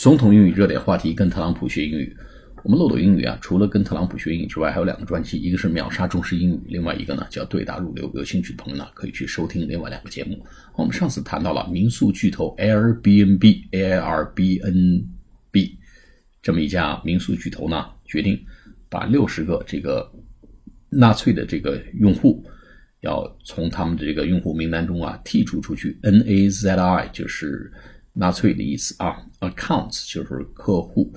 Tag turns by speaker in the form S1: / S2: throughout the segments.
S1: 总统英语热点话题，跟特朗普学英语。我们漏斗英语啊，除了跟特朗普学英语之外，还有两个专辑，一个是秒杀中式英语，另外一个呢叫对答如流。有兴趣的朋友呢，可以去收听另外两个节目。我们上次谈到了民宿巨头 Airbnb，A I R B N B 这么一家民宿巨头呢，决定把六十个这个纳粹的这个用户要从他们的这个用户名单中啊剔除出去。N A Z I 就是。纳粹的意思啊，accounts 就是客户，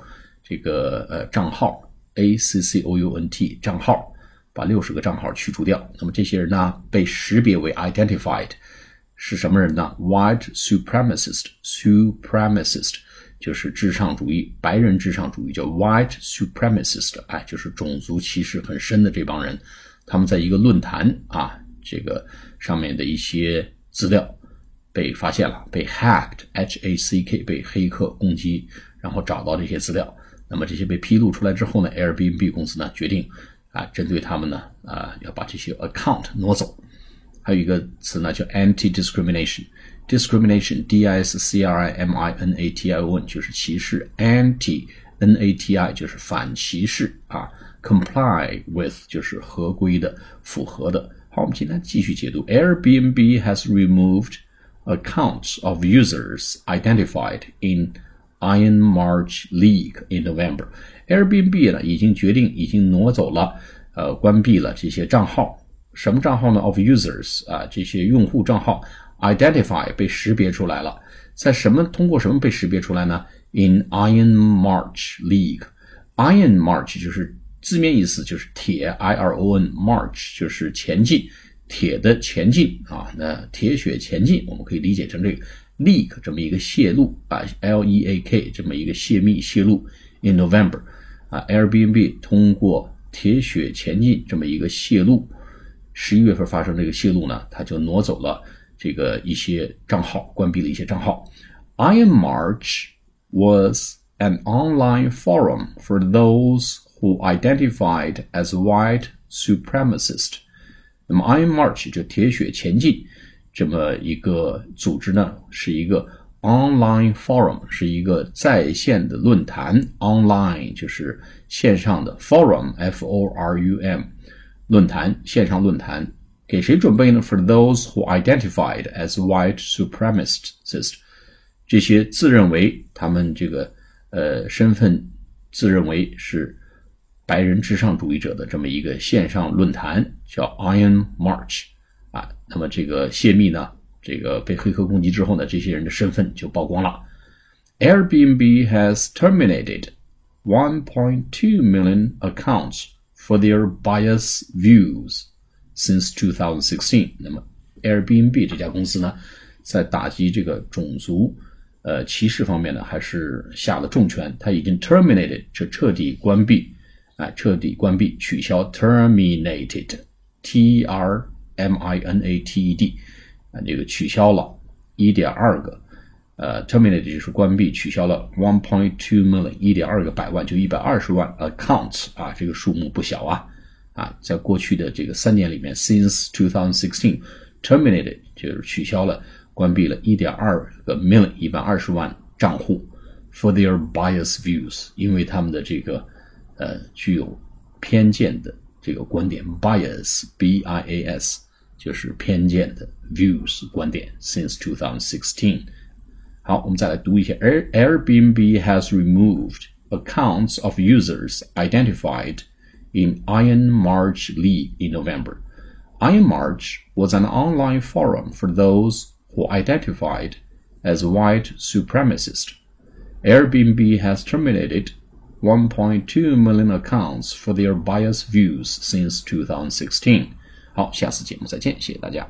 S1: 这个呃账号，a c c o u n t 账号，把六十个账号去除掉。那么这些人呢，被识别为 identified 是什么人呢？white supremacist，supremacist 就是至上主义，白人至上主义叫 white supremacist，哎，就是种族歧视很深的这帮人，他们在一个论坛啊，这个上面的一些资料。被发现了，被 hacked，h a c k，被黑客攻击，然后找到这些资料。那么这些被披露出来之后呢，Airbnb 公司呢决定啊，针对他们呢啊，要把这些 account 挪走。还有一个词呢叫 anti-discrimination，discrimination，d i s c r i m i n a t i o n 就是歧视，anti，n a t i 就是反歧视啊，comply with 就是合规的、符合的。好，我们今天继续解读，Airbnb has removed。accounts of users identified in Iron March League in November. Airbnb 呢已经决定已经挪走了，呃，关闭了这些账号。什么账号呢？Of users 啊，这些用户账号 identify 被识别出来了，在什么通过什么被识别出来呢？In Iron March League。Iron March 就是字面意思就是铁，I R O N March 就是前进。 铁的前进啊，那铁血前进，我们可以理解成这个 leak 这么一个泄露啊，L E A K 这么一个泄密泄露。In November，啊，Airbnb 通过铁血前进这么一个泄露，十一月份发生这个泄露呢，它就挪走了这个一些账号，关闭了一些账号。Iron March was an online forum for those who identified as white supremacists. 那么，Iron March 就铁血前进这么一个组织呢，是一个 online forum，是一个在线的论坛。Online 就是线上的 forum，f o r u m，论坛，线上论坛，给谁准备呢？For those who identified as white supremacist，这些自认为他们这个呃身份自认为是。白人至上主义者的这么一个线上论坛叫 Iron March，啊，那么这个泄密呢，这个被黑客攻击之后呢，这些人的身份就曝光了。Airbnb has terminated 1.2 million accounts for their bias views since 2016。那么 Airbnb 这家公司呢，在打击这个种族呃歧视方面呢，还是下了重拳。它已经 terminated 就彻底关闭。啊，彻底关闭、取消，terminated，t r m i n a t e d，啊，这个取消了1.2个，呃，terminated 就是关闭、取消了 one point two million，1.2 个百万，就120万 accounts，啊，这个数目不小啊，啊，在过去的这个三年里面，since 2016，terminated 就是取消了、关闭了1.2个 million，120 万账户，for their bias views，因为他们的这个。呃，具有偏见的这个观点，bias，b i a s，就是偏见的 views 观点。Since 2016，好，我们再来读一下。Air Airbnb has removed accounts of users identified in Iron March League in November. Iron March was an online forum for those who identified as white supremacist. Airbnb has terminated 1.2 million accounts for their biased views since 2016。好，下次节目再见，谢谢大家。